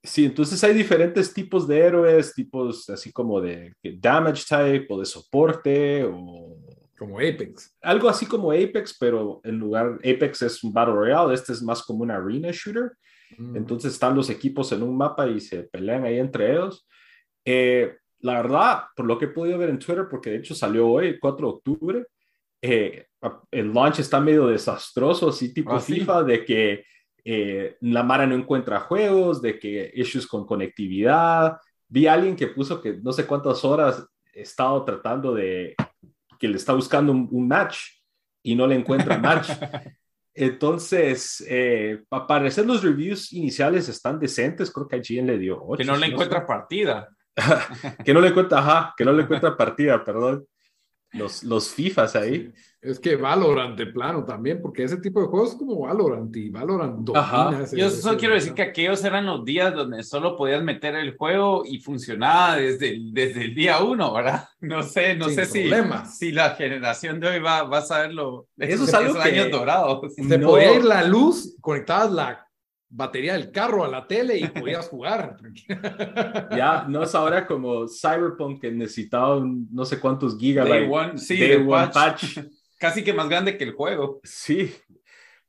Sí, entonces hay diferentes tipos de héroes, tipos así como de damage type o de soporte o... Como Apex. Algo así como Apex, pero en lugar, Apex es un Battle Royale, este es más como un arena shooter. Mm. Entonces están los equipos en un mapa y se pelean ahí entre ellos. Eh, la verdad, por lo que he podido ver en Twitter, porque de hecho salió hoy, 4 de octubre, eh, el launch está medio desastroso, así tipo ah, FIFA, de que eh, la Mara no encuentra juegos, de que issues con conectividad. Vi a alguien que puso que no sé cuántas horas he estado tratando de, que le está buscando un, match y no le encuentra match. Entonces, eh, para parecer los reviews iniciales están decentes, creo que a IGN le dio 8. Que no le encuentra partida. que no le cuenta, ajá, que no le cuenta partida, perdón. Los, los FIFAs ahí. Es que Valorant de plano también, porque ese tipo de juegos es como Valorant y Valorant Yo solo quiero decir que aquellos eran los días donde solo podías meter el juego y funcionaba desde el, desde el día uno, ¿verdad? No sé, no sé si, si la generación de hoy va, va a saberlo. Eso es algo años dorados. Se podía ir la luz, conectabas la batería del carro a la tele y podías jugar. ya, no es ahora como Cyberpunk que necesitaba no sé cuántos gigabytes. Day sí, de patch. Casi que más grande que el juego. Sí,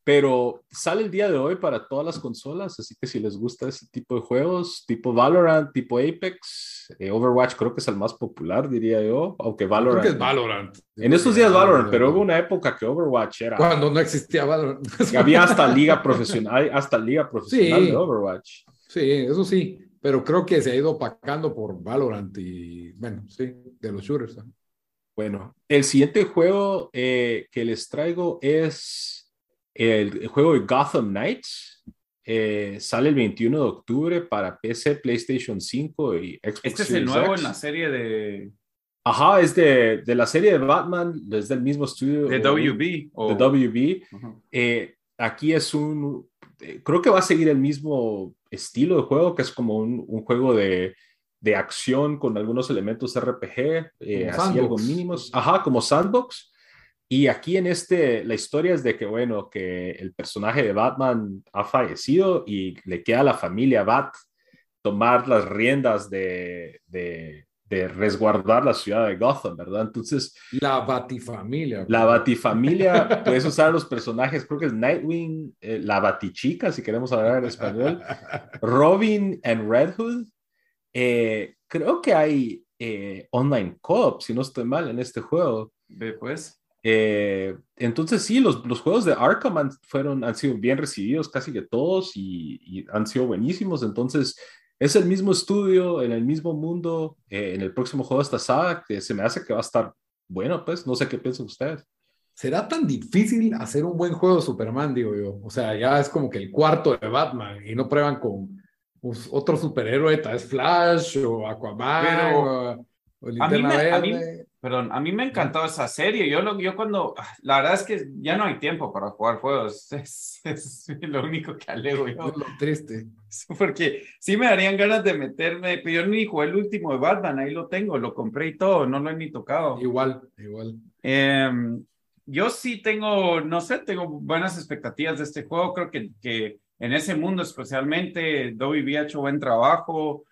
pero sale el día de hoy para todas las consolas, así que si les gusta ese tipo de juegos, tipo Valorant, tipo Apex, eh, Overwatch creo que es el más popular, diría yo, aunque Valorant. Creo que es Valorant. En esos días Valorant, pero hubo una época que Overwatch era. Cuando no existía Valorant. había hasta liga profesional, hasta liga profesional de Overwatch. Sí, eso sí, pero creo que se ha ido opacando por Valorant y, bueno, sí, de los shooters. Bueno, el siguiente juego eh, que les traigo es el, juego de Gotham Knights eh, sale el 21 de octubre para PC, PlayStation 5 y Xbox Este es el nuevo en la serie de... Ajá, es de, de, la serie de Batman, es del mismo estudio. De WB. De WB. Eh, aquí es un... Eh, creo que va a seguir el mismo estilo de juego, que es como un, un juego de, de, acción con algunos elementos RPG, así algo mínimos. Ajá, como sandbox. Y aquí en este, la historia es de que, bueno, que el personaje de Batman ha fallecido y le queda a la familia Bat tomar las riendas de, de, de resguardar la ciudad de Gotham, ¿verdad? Entonces... La Batifamilia. La Batifamilia, puedes usar los personajes, creo que es Nightwing, eh, la Batichica, si queremos hablar en español, Robin and Red Hood. Eh, creo que hay eh, online co-op, si no estoy mal, en este juego. Ve, pues. Eh, entonces sí, los, los, juegos de Arkham han, fueron, han sido bien recibidos casi que todos y, han sido buenísimos. Entonces es el mismo estudio, en el mismo mundo, eh, en el próximo juego de esta saga, que se me hace que va a estar bueno, pues, no sé qué piensan ustedes. ¿Será tan difícil hacer un buen juego de Superman, digo yo? O sea, ya es como que el cuarto de Batman y no prueban con pues, otro superhéroe, tal vez Flash o Aquaman o, o A mí, me, a, mí, Verde. Perdón, a mí me encantó esa serie. Yo, lo, yo cuando, la verdad es que ya no hay tiempo para jugar juegos. Es, es lo único que alego yo. Es lo triste. Porque sí me darían ganas de meterme, pero yo ni jugué el último de Batman, ahí lo tengo, lo compré y todo, no lo he ni tocado. Igual, igual. Em, yo sí tengo, no sé, tengo buenas expectativas de este juego. Creo que, que en ese mundo especialmente, Dobby ha hecho buen trabajo.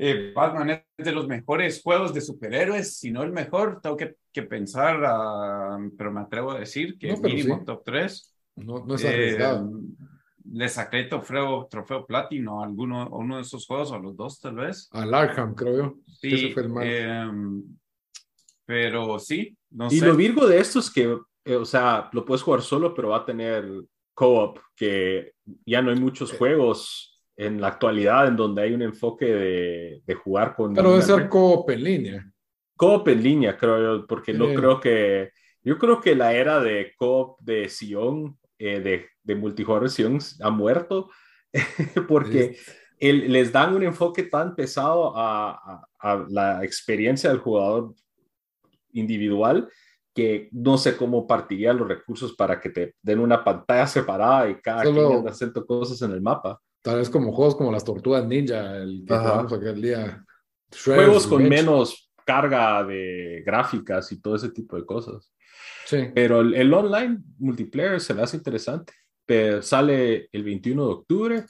Eh, Batman es de los mejores juegos de superhéroes, si no el mejor. Tengo que, que pensar, ah, pero me atrevo a decir que No, mínimo sí. top 3. No, no es arriesgado. le saqué trofeo, trofeo platino a alguno, a uno de esos juegos, a los dos tal vez. Al Arkham, creo yo. Sí, Ese fue el más. em, pero sí, no Y sé. lo virgo de esto es que, eh, o sea, lo puedes jugar solo, pero va a tener co-op, que ya no hay muchos juegos en la actualidad en donde hay un enfoque de, de jugar con... Pero debe ser co-op en línea. Co-op en línea, creo yo, porque no Sí. creo que... Yo creo que la era de co-op de Sion, eh, de, de multijugador de Sion, ha muerto, porque el- les dan un enfoque tan pesado a, a- a la experiencia del jugador individual que no sé cómo partiría los recursos para que te den una pantalla separada y cada Solo- quien anda haciendo cosas en el mapa. Tal vez como juegos como las Tortugas Ninja, el que jugamos aquel día. Shredder's Juegos con Revenge. menos carga de gráficas y todo ese tipo de cosas. Sí. Pero el, el online multiplayer se me hace interesante. Pero sale el 21 de octubre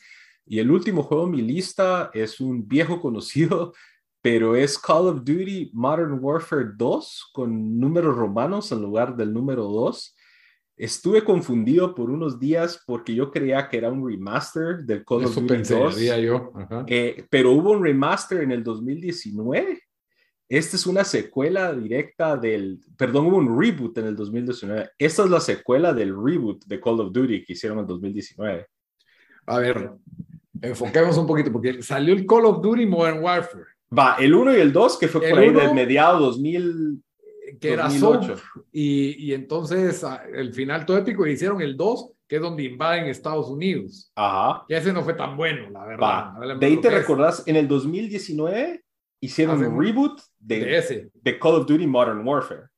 y el último juego en mi lista es un viejo conocido, pero es Call of Duty Modern Warfare 2 con números romanos en lugar del número 2. Estuve confundido por unos días porque yo creía que era un remaster del Call of Duty 2. pensaría yo. Ajá. Eh, pero hubo un remaster en el 2019. Esta es una secuela directa del, perdón, hubo un reboot en el 2019. Esta es la secuela del reboot de Call of Duty que hicieron en el 2019. A ver, enfoquemos un poquito, porque salió el Call of Duty Modern Warfare, Va, el 1 y el 2, que fue El por ahí uno- del mediado 2000. Que era 2008. Soap, y, y entonces ah, el final todo épico, y hicieron el 2, que es donde invaden Estados Unidos. Ajá. Ese no fue tan bueno, la verdad. De ahí te recordás, en el 2019 hicieron un un- reboot De de, ese, de Call of Duty Modern Warfare.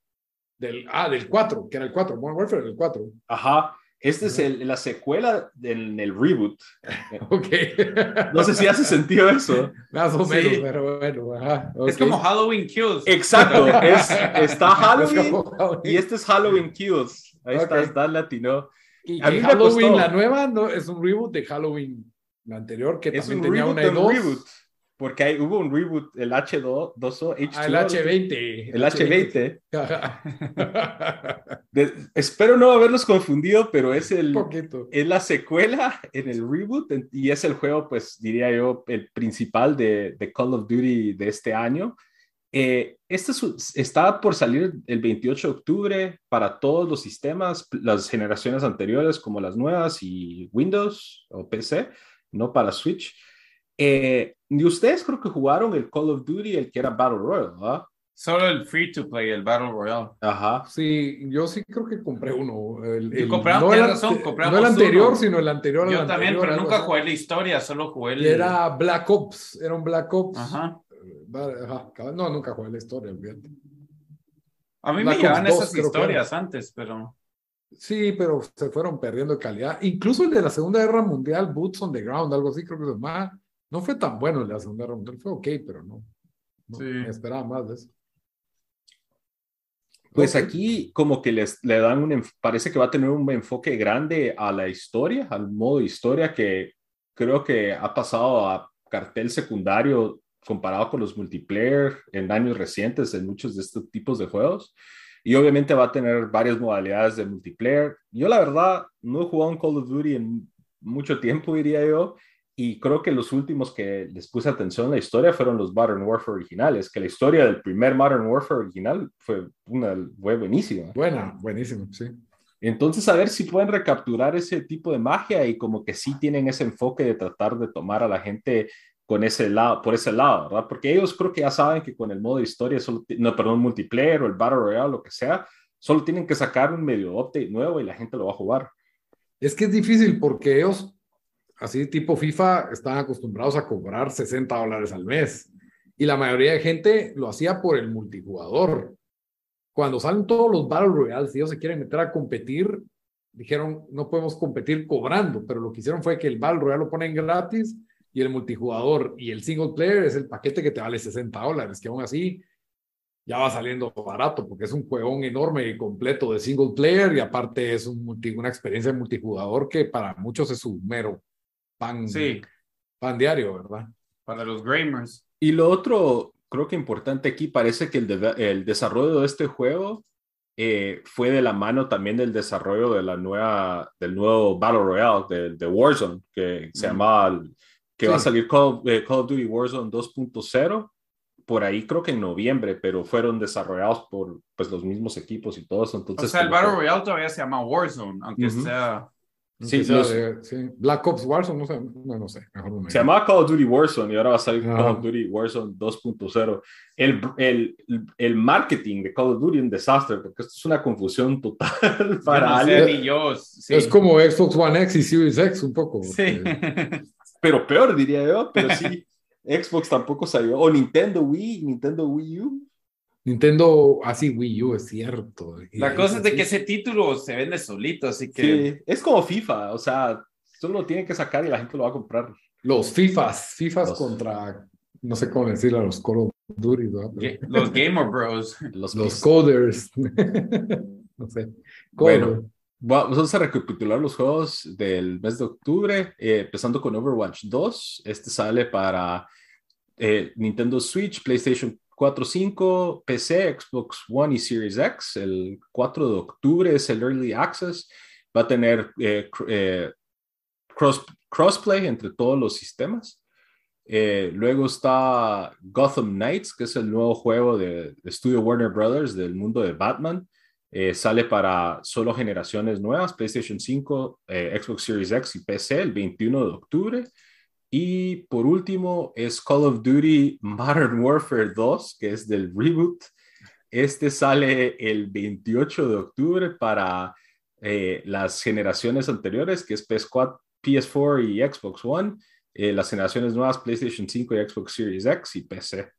del, ah, del 4, que era el 4, Modern Warfare era el 4. Ajá. Esta es el- la secuela del el reboot. Ok. No sé si hace sentido eso. Más o Sí. menos, pero bueno, ajá. Es ok. como Halloween Kills. Exacto, es, está Es Halloween como Halloween. y este es Halloween Kills. Ahí está, Ok. está en latino. Y A mí me Halloween, costó. la nueva, no, es un reboot de Halloween, la anterior, que Es también un tenía una y del dos. reboot. Porque hay, hubo un reboot, el H2, H2 Ah, el H20. El H20. Ajá. De- espero no haberlos confundido, pero es, el, poquito. es la secuela en el reboot en- y es el juego, pues diría yo, el principal de, de Call of Duty de este año. Eh, este es está por salir el 28 de octubre para todos los sistemas, las generaciones anteriores como las nuevas y Windows o PC, no para Switch. Eh, y ustedes creo que jugaron el Call of Duty, el que era Battle Royale, ¿verdad? Solo el free to play, el Battle Royale. Ajá. Sí, yo sí creo que compré uno. El, el- compraste, no, el, razón, compramos no el anterior, uno. sino el anterior. Yo también, anterior, pero nunca así. jugué la historia, solo jugué el. Y era Black Ops, era un Black Ops. Ajá. Cabal- No, nunca jugué la historia, fíjate. A mí Black me 2 esas historias antes, pero. Sí, pero se fueron perdiendo de calidad. Incluso el de la Segunda Guerra Mundial, Boots on the Ground, algo así, creo que se llamaba. No fue tan bueno el de la Segunda Guerra Mundial, fue ok, pero no. no Sí. Me esperaba más de eso. Pues aquí como que les le dan un, parece que va a tener un enfoque grande a la historia, al modo historia que creo que ha pasado a cartel secundario comparado con los multiplayer en años recientes en muchos de estos tipos de juegos. Y obviamente va a tener varias modalidades de multiplayer. Yo la verdad no he jugado un Call of Duty en mucho tiempo, diría yo, y creo que los últimos que les puse atención a la historia fueron los Modern Warfare originales, que la historia del primer Modern Warfare original fue, una, fue buenísima. Buena, buenísimo, sí. Entonces, a ver si pueden recapturar ese tipo de magia y como que sí tienen ese enfoque de tratar de tomar a la gente con ese lado, por ese lado, ¿verdad? Porque ellos creo que ya saben que con el modo historia, solo, no, perdón, multiplayer o el Battle Royale, lo que sea, solo tienen que sacar un medio update nuevo y la gente lo va a jugar. Es que es difícil porque ellos, así tipo FIFA, están acostumbrados a cobrar 60 dólares al mes. Y la mayoría de gente lo hacía por el multijugador. Cuando salen todos los Battle Royales, si ellos se quieren meter a competir, dijeron, no podemos competir cobrando, pero lo que hicieron fue que el Battle Royale lo ponen gratis y el multijugador y el single player es el paquete que te vale 60 dólares, que aún así ya va saliendo barato porque es un juegón enorme y completo de single player y aparte es una experiencia de multijugador que para muchos es un mero pan, Sí, pan diario, ¿verdad? para los gamers. Y lo otro, creo que importante aquí, parece que el, de- el desarrollo de este juego eh, fue de la mano también del desarrollo de la nueva, del nuevo Battle Royale, de, de Warzone, que se Mm. llamaba, que va a Sí. salir Call, eh, Call of Duty Warzone 2.0, por ahí creo que en noviembre, pero fueron desarrollados por pues, los mismos equipos y todo eso. O Entonces, sea, el Battle Royale todavía se llama Warzone, aunque Ujú. sea... Sí, Aunque sea los- de- sí. Black Ops Warzone, no sé, no, no sé, mejor no me Se llamaba Call of Duty Warzone y ahora va a salir Ajá. Call of Duty Warzone 2.0. El, el, el marketing de Call of Duty es un desastre porque esto es una confusión total para no sé, alguien. ni yo. Sí. Es como Xbox One X y Series X un poco. Sí. porque- Pero peor diría yo, pero sí. Xbox tampoco salió. O Nintendo Wii, Nintendo Wii U. Nintendo, así Wii U, es cierto. La cosa es de que ese título se vende solito, así que... Sí, es como FIFA, o sea, solo lo tienen que sacar y la gente lo va a comprar. Los FIFAs, FIFAs Los- contra, no sé cómo decirle a los Call of Duty, Ga- Los Gamer Bros. Los, los coders. no sé. Bueno. Coder. Vamos a recapitular los juegos del mes de octubre, eh, empezando con Overwatch 2. Este sale para eh, Nintendo Switch, PlayStation 4, 5, PC, Xbox One y Series X. El 4 de octubre es el Early Access. Va a tener eh, eh, cross, crossplay entre todos los sistemas. Eh, luego está Gotham Knights, que es el nuevo juego de, de Studio Warner Brothers del mundo de Batman. Sale para solo generaciones nuevas, PlayStation 5, eh, Xbox Series X y PC el 21 de octubre. Y por último es Call of Duty Modern Warfare 2, que es del reboot. Este sale el 28 de octubre para eh, las generaciones anteriores, que es PS4, PS4 y Xbox One. Eh, las generaciones nuevas, PlayStation 5 y Xbox Series X y PC.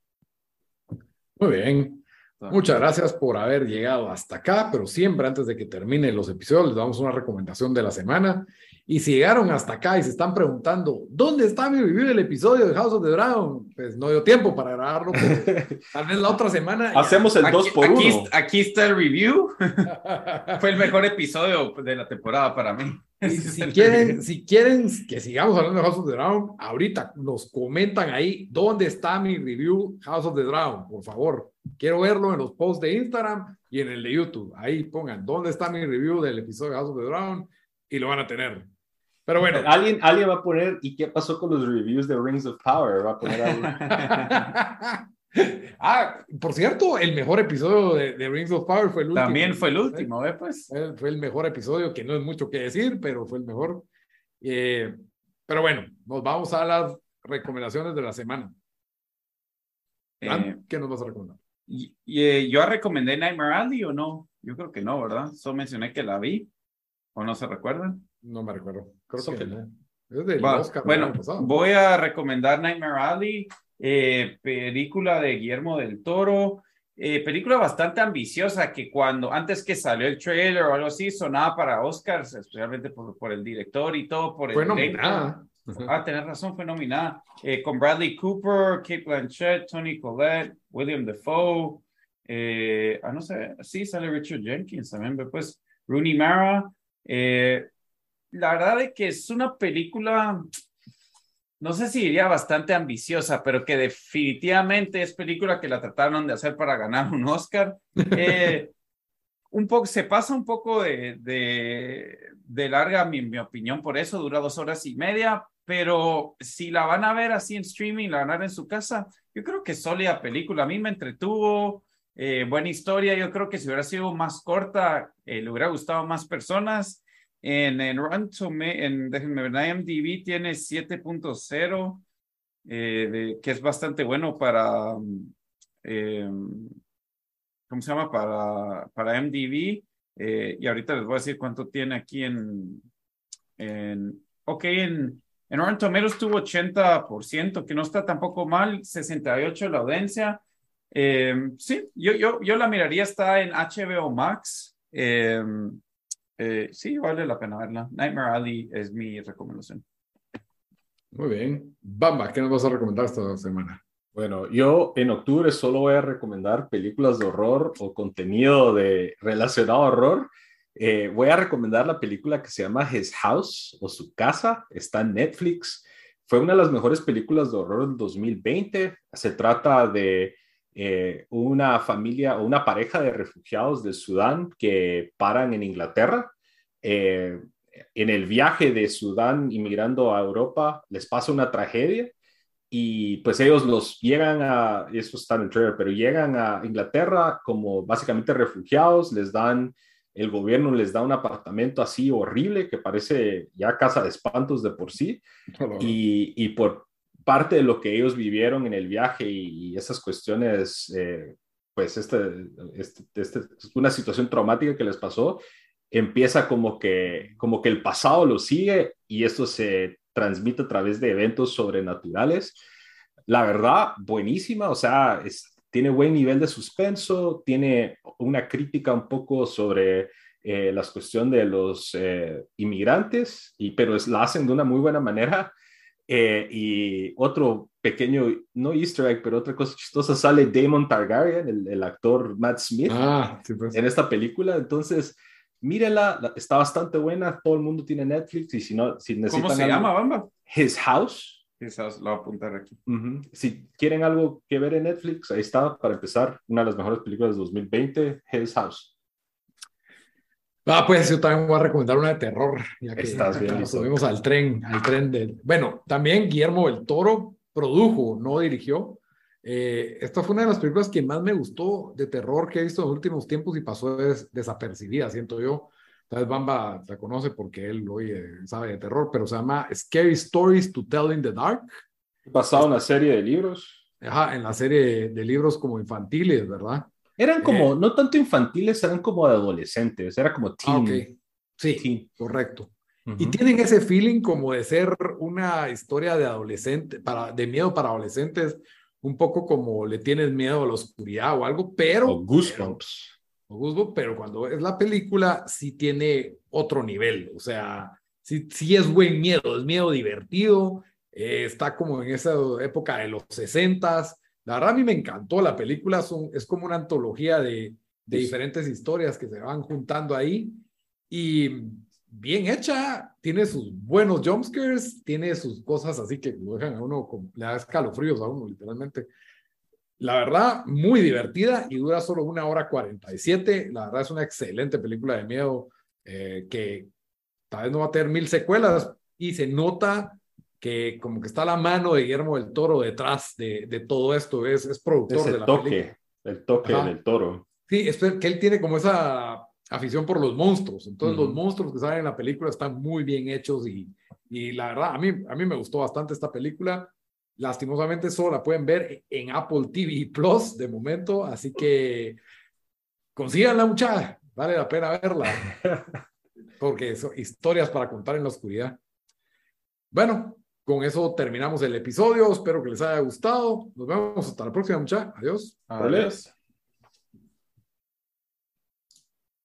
Muy bien. Muchas gracias por haber llegado hasta acá, pero siempre antes de que terminen los episodios les damos una recomendación de la semana. Y si llegaron hasta acá y se están preguntando, ¿dónde está mi review del episodio de House of the Dragon? Pues no dio tiempo para grabarlo, tal vez la otra semana. Hacemos el 2 Aquí, por 1 aquí, aquí está el review. Fue el mejor episodio de la temporada para mí. Y si quieren, si quieren que sigamos hablando de House of the Dragon, ahorita nos comentan ahí dónde está mi review House of the Dragon, por favor. Quiero verlo en los posts de Instagram y en el de YouTube. Ahí pongan dónde está mi review del episodio de House of the Dragon y lo van a tener. Pero bueno, Alguien, alguien va a poner, ¿y qué pasó con los reviews de Rings of Power? Va a poner algo. ah, por cierto, el mejor episodio de, de Rings of Power fue el último. También fue el último, ¿eh? Pues. Fue, fue el mejor episodio, que no es mucho que decir, pero fue el mejor. Eh, pero bueno, nos vamos a las recomendaciones de la semana. Eh, ¿Qué nos vas a recomendar? y, y, eh, ¿Yo recomendé Nightmare Alley o no? Yo creo que no, ¿verdad? Solo mencioné que la vi. ¿O no se recuerdan? No me recuerdo. Creo Eso que que no. Es del Va, Oscar bueno, voy a recomendar Nightmare Alley, eh, película de Guillermo del Toro, eh, película bastante ambiciosa que cuando, antes que salió el trailer o algo así, sonaba para Oscars, especialmente por, por el director y todo, por el Fue nominada. Ah, tenés razón, fue nominada. Eh, con Bradley Cooper, Kate Blanchett, Tony Collette, William Defoe. Eh, ah, no sé, sí, sale Richard Jenkins también, pero pues Rooney Mara. Eh, la verdad es que es una película, no sé si diría bastante ambiciosa, pero que definitivamente es película que la trataron de hacer para ganar un Oscar. Eh, un poco, se pasa un poco de, de, de larga, mi, mi opinión, por eso dura dos horas y media, pero si la van a ver así en streaming, la van a ver en su casa, yo creo que es sólida película. A mí me entretuvo, eh, buena historia. Yo creo que si hubiera sido más corta, eh, le hubiera gustado más personas. En, en Tomatoes, en, déjenme ver, IMDb tiene 7.0 de, que es bastante bueno para, ¿cómo se llama? Para, para MDB. y ahorita les voy a decir cuánto tiene aquí en, en ok, en, en Rotten Tomatoes tuvo 80%, que no está tampoco mal, 68 la audiencia. Eh, sí, yo, yo, yo la miraría, está en HBO Max. Eh, eh, sí, vale la pena verla. Nightmare Alley es mi recomendación. Muy bien. Bamba, ¿qué nos vas a recomendar esta semana? Bueno, yo en octubre solo voy a recomendar películas de horror o contenido de relacionado a horror eh, voy a recomendar la película que se llama His House o Su Casa, está en Netflix. Fue una de las mejores películas de horror del 2020. Se trata de eh, una familia o una pareja de refugiados de Sudán que paran en Inglaterra. Eh, en el viaje de Sudán inmigrando a Europa les pasa una tragedia y pues ellos los llegan a, eso está en el trailer, pero llegan a Inglaterra como básicamente refugiados, les dan el gobierno les da un apartamento así horrible que parece ya casa de espantos de por sí. Y, por parte de lo que ellos vivieron en el viaje y, esas cuestiones, eh, pues este, este, este, una situación traumática que les pasó, empieza como que, como que el pasado lo sigue y esto se transmite a través de eventos sobrenaturales. La verdad, buenísima, o sea, tiene buen nivel de suspenso, tiene una crítica un poco sobre eh, la cuestión de los eh, inmigrantes, y, pero es, la hacen de una muy buena manera. Eh, y otro pequeño, no easter egg, pero otra cosa chistosa, sale Damon Targaryen, el, actor Matt Smith, ah, pues. en esta película. Entonces, mírela, está bastante buena, todo el mundo tiene Netflix y si no, si necesitan... ¿Cómo se llama, Bamba? His House. Quizás lo voy a apuntar aquí. Si quieren algo que ver en Netflix, ahí está, para empezar, una de las mejores películas de 2020, Hell's House. Ah, pues yo también voy a recomendar una de terror, ya que Estás bien nos subimos al tren, al tren del... Bueno, también Guillermo del Toro produjo, no dirigió. Eh, esta fue una de las películas que más me gustó de terror que he visto en los últimos tiempos y pasó desapercibida, siento yo. Tal vez Bamba la conoce porque él hoy sabe de terror, pero se llama Scary Stories to Tell in the Dark. Basado en la serie de libros. Ajá, en la serie de libros como infantiles, ¿verdad? Eran como, eh, no tanto infantiles, eran como adolescentes, era como teen. Ah, Sí, correcto. Y tienen ese feeling como de ser una historia de adolescente, para, de miedo para adolescentes, un poco como le tienes miedo a la oscuridad o algo, pero... O Goosebumps pero cuando es la película sí tiene otro nivel, o sea, sí, sí es buen miedo, es miedo divertido, eh, está como en esa época de los sesentas. La verdad a mí me encantó, la película son, es como una antología de, de diferentes historias que se van juntando ahí y bien hecha, tiene sus buenos jumpscares, tiene sus cosas así que lo dejan a uno, le da escalofríos a uno literalmente. La verdad, muy divertida y dura solo una hora 47. La verdad es una excelente película de miedo eh, que tal vez no va a tener mil secuelas y se nota que como que está la mano de Guillermo del Toro detrás de, de todo esto, es, es productor de la toque, El toque del toro. Sí, es que él tiene como esa afición por los monstruos. Entonces, los monstruos que salen en la película están muy bien hechos y, y la verdad, a mí, a mí me gustó bastante esta película. Lastimosamente solo la pueden ver en Apple TV Plus de momento, así que consíganla mucha, vale la pena verla, porque son historias para contar en la oscuridad. Bueno, con eso terminamos el episodio, espero que les haya gustado, nos vemos hasta la próxima mucha, adiós. Adiós.